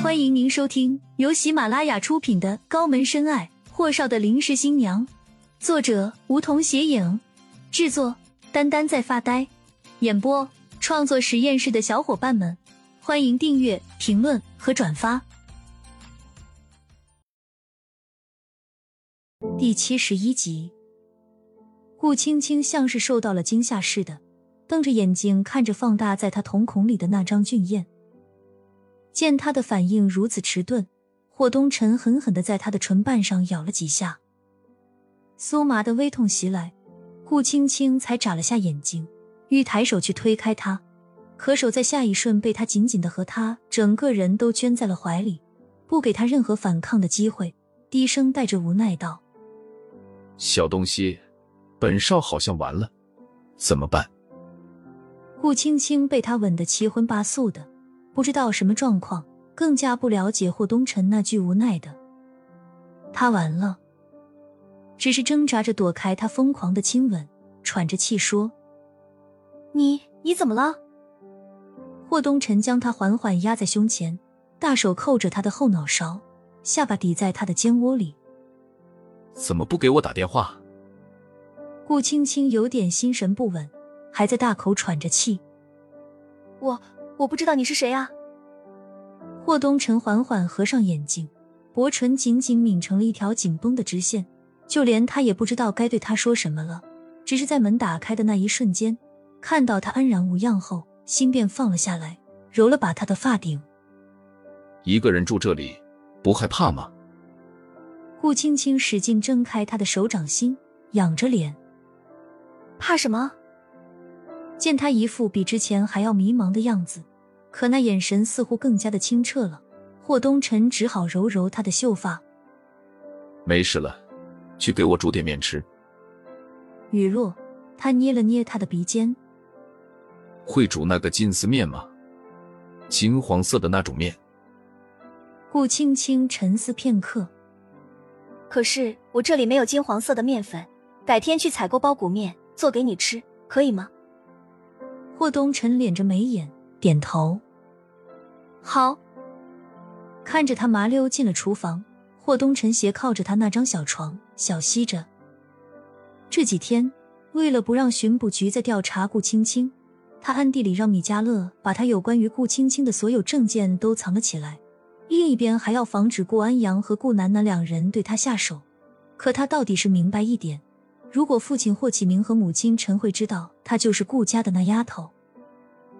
欢迎您收听由喜马拉雅出品的《高门深爱：霍少的临时新娘》，作者梧桐斜影，制作丹丹在发呆，演播创作实验室的小伙伴们，欢迎订阅、评论和转发。第七十一集，顾青青像是受到了惊吓似的，瞪着眼睛看着放大在她瞳孔里的那张俊艳。见他的反应如此迟钝，霍东辰狠狠的在他的唇瓣上咬了几下，酥麻的微痛袭来，顾青青才眨了下眼睛，欲抬手去推开他，可手在下一瞬被他紧紧的和他整个人都圈在了怀里，不给他任何反抗的机会，低声带着无奈道：“小东西，本少好像完了，怎么办？”顾青青被他吻得七荤八素的。不知道什么状况，更加不了解霍东辰那句无奈的“他完了”，只是挣扎着躲开他疯狂的亲吻，喘着气说：“你你怎么了？”霍东辰将他缓缓压在胸前，大手扣着他的后脑勺，下巴抵在他的肩窝里。怎么不给我打电话？顾青青有点心神不稳，还在大口喘着气。我。我不知道你是谁啊！霍东辰缓缓合上眼睛，薄唇紧紧抿成了一条紧绷的直线，就连他也不知道该对他说什么了。只是在门打开的那一瞬间，看到他安然无恙后，心便放了下来，揉了把他的发顶。一个人住这里，不害怕吗？顾青青使劲睁开他的手掌心，仰着脸，怕什么？见他一副比之前还要迷茫的样子。可那眼神似乎更加的清澈了，霍东辰只好揉揉他的秀发。没事了，去给我煮点面吃。雨落，他捏了捏他的鼻尖。会煮那个金丝面吗？金黄色的那种面。顾青青沉思片刻。可是我这里没有金黄色的面粉，改天去采购包谷面做给你吃，可以吗？霍东辰敛着眉眼。点头，好。看着他麻溜进了厨房，霍东辰斜靠着他那张小床，小息着。这几天，为了不让巡捕局再调查顾青青，他暗地里让米加乐把他有关于顾青青的所有证件都藏了起来。另一边还要防止顾安阳和顾楠楠两人对他下手。可他到底是明白一点：如果父亲霍启明和母亲陈慧知道他就是顾家的那丫头。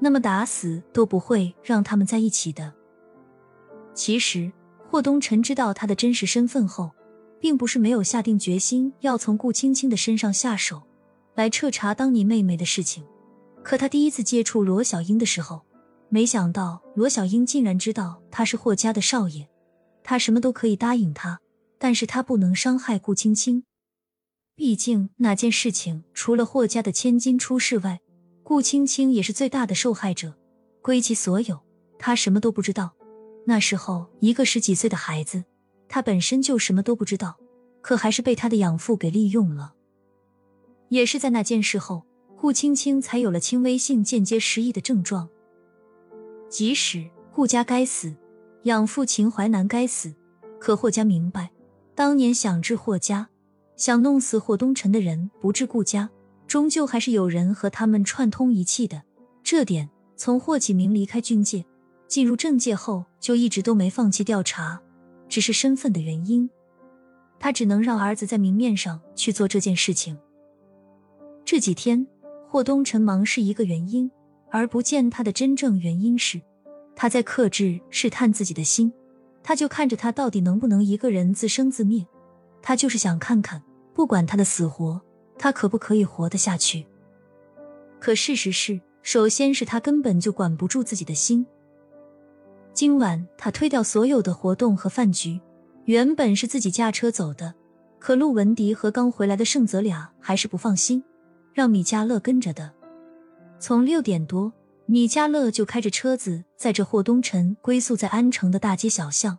那么打死都不会让他们在一起的。其实霍东辰知道他的真实身份后，并不是没有下定决心要从顾青青的身上下手，来彻查当你妹妹的事情。可他第一次接触罗小英的时候，没想到罗小英竟然知道他是霍家的少爷。他什么都可以答应他，但是他不能伤害顾青青。毕竟那件事情除了霍家的千金出事外，顾青青也是最大的受害者，归其所有，她什么都不知道。那时候，一个十几岁的孩子，她本身就什么都不知道，可还是被她的养父给利用了。也是在那件事后，顾青青才有了轻微性间接失忆的症状。即使顾家该死，养父秦淮南该死，可霍家明白，当年想治霍家、想弄死霍东辰的人，不治顾家。终究还是有人和他们串通一气的，这点从霍启明离开军界进入政界后就一直都没放弃调查，只是身份的原因，他只能让儿子在明面上去做这件事情。这几天霍东辰忙是一个原因，而不见他的真正原因是他在克制试探自己的心，他就看着他到底能不能一个人自生自灭，他就是想看看，不管他的死活。他可不可以活得下去？可事实是，首先是他根本就管不住自己的心。今晚他推掉所有的活动和饭局，原本是自己驾车走的，可陆文迪和刚回来的盛泽俩还是不放心，让米加乐跟着的。从六点多，米加乐就开着车子载着霍东辰归宿在安城的大街小巷。